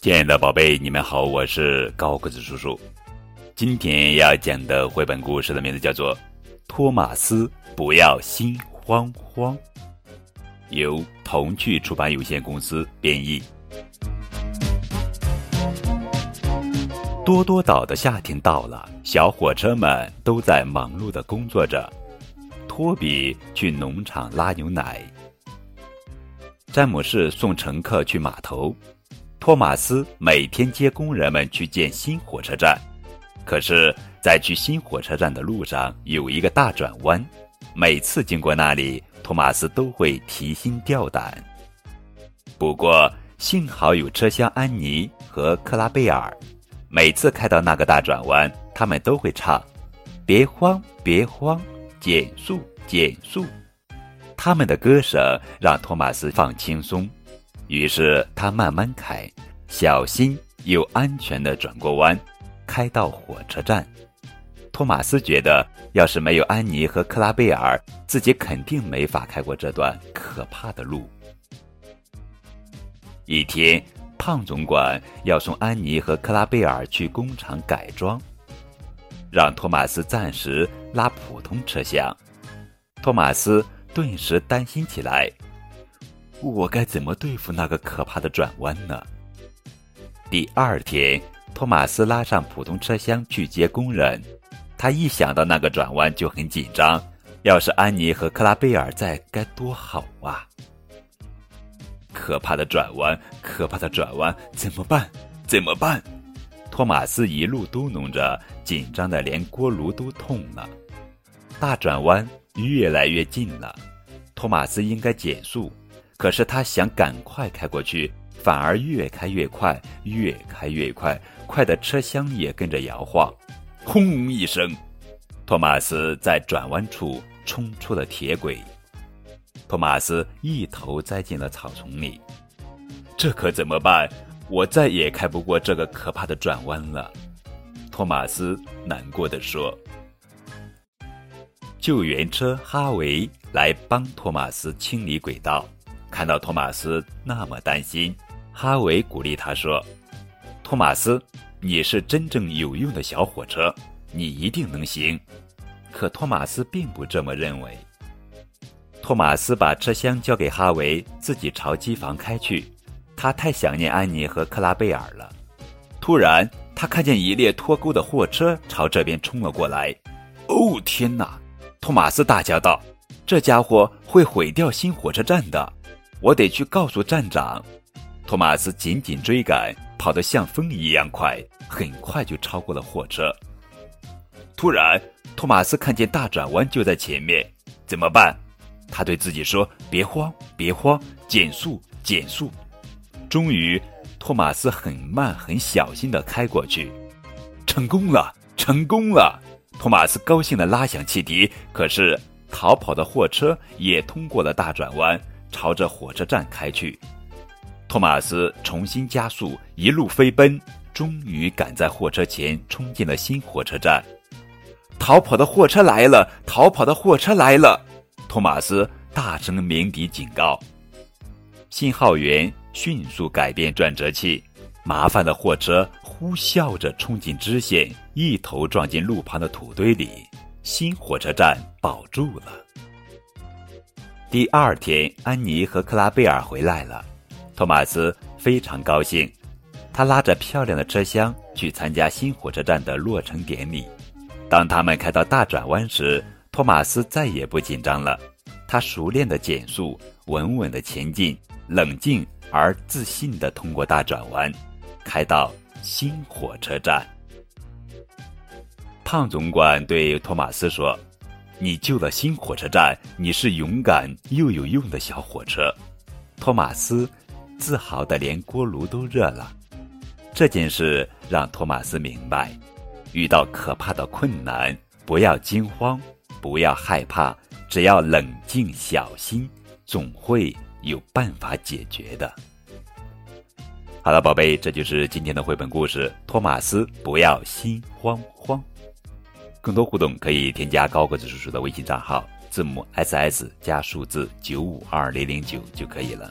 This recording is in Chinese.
亲爱的宝贝，你们好，我是高个子叔叔。今天要讲的绘本故事的名字叫做《托马斯不要心慌慌》，由童趣出版有限公司编译。多多岛的夏天到了，小火车们都在忙碌的工作着。托比去农场拉牛奶，詹姆士送乘客去码头。托马斯每天接工人们去建新火车站，可是，在去新火车站的路上有一个大转弯，每次经过那里，托马斯都会提心吊胆。不过，幸好有车厢安妮和克拉贝尔，每次开到那个大转弯，他们都会唱：“别慌，别慌，减速，减速。”他们的歌声让托马斯放轻松。于是他慢慢开，小心又安全地转过弯，开到火车站。托马斯觉得，要是没有安妮和克拉贝尔，自己肯定没法开过这段可怕的路。一天，胖总管要送安妮和克拉贝尔去工厂改装，让托马斯暂时拉普通车厢。托马斯顿时担心起来。我该怎么对付那个可怕的转弯呢？第二天，托马斯拉上普通车厢去接工人。他一想到那个转弯就很紧张。要是安妮和克拉贝尔在，该多好啊！可怕的转弯，可怕的转弯，怎么办？怎么办？托马斯一路嘟哝着，紧张的连锅炉都痛了。大转弯越来越近了，托马斯应该减速。可是他想赶快开过去，反而越开越快，越开越快，快的车厢也跟着摇晃。轰一声，托马斯在转弯处冲出了铁轨，托马斯一头栽进了草丛里。这可怎么办？我再也开不过这个可怕的转弯了。托马斯难过的说。救援车哈维来帮托马斯清理轨道。看到托马斯那么担心，哈维鼓励他说：“托马斯，你是真正有用的小火车，你一定能行。”可托马斯并不这么认为。托马斯把车厢交给哈维，自己朝机房开去。他太想念安妮和克拉贝尔了。突然，他看见一列脱钩的货车朝这边冲了过来。“哦，天哪！”托马斯大叫道，“这家伙会毁掉新火车站的。”我得去告诉站长。托马斯紧紧追赶，跑得像风一样快，很快就超过了货车。突然，托马斯看见大转弯就在前面，怎么办？他对自己说：“别慌，别慌，减速，减速。”终于，托马斯很慢、很小心地开过去，成功了，成功了！托马斯高兴地拉响汽笛，可是逃跑的货车也通过了大转弯。朝着火车站开去，托马斯重新加速，一路飞奔，终于赶在货车前冲进了新火车站。逃跑的货车来了！逃跑的货车来了！托马斯大声鸣笛警告。信号员迅速改变转折器，麻烦的货车呼啸着冲进支线，一头撞进路旁的土堆里。新火车站保住了。第二天，安妮和克拉贝尔回来了，托马斯非常高兴。他拉着漂亮的车厢去参加新火车站的落成典礼。当他们开到大转弯时，托马斯再也不紧张了。他熟练的减速，稳稳的前进，冷静而自信的通过大转弯，开到新火车站。胖总管对托马斯说。你救了新火车站，你是勇敢又有用的小火车。托马斯自豪的连锅炉都热了。这件事让托马斯明白，遇到可怕的困难，不要惊慌，不要害怕，只要冷静小心，总会有办法解决的。好了，宝贝，这就是今天的绘本故事。托马斯，不要心慌慌。更多互动可以添加高个子叔叔的微信账号，字母 S S 加数字九五二零零九就可以了。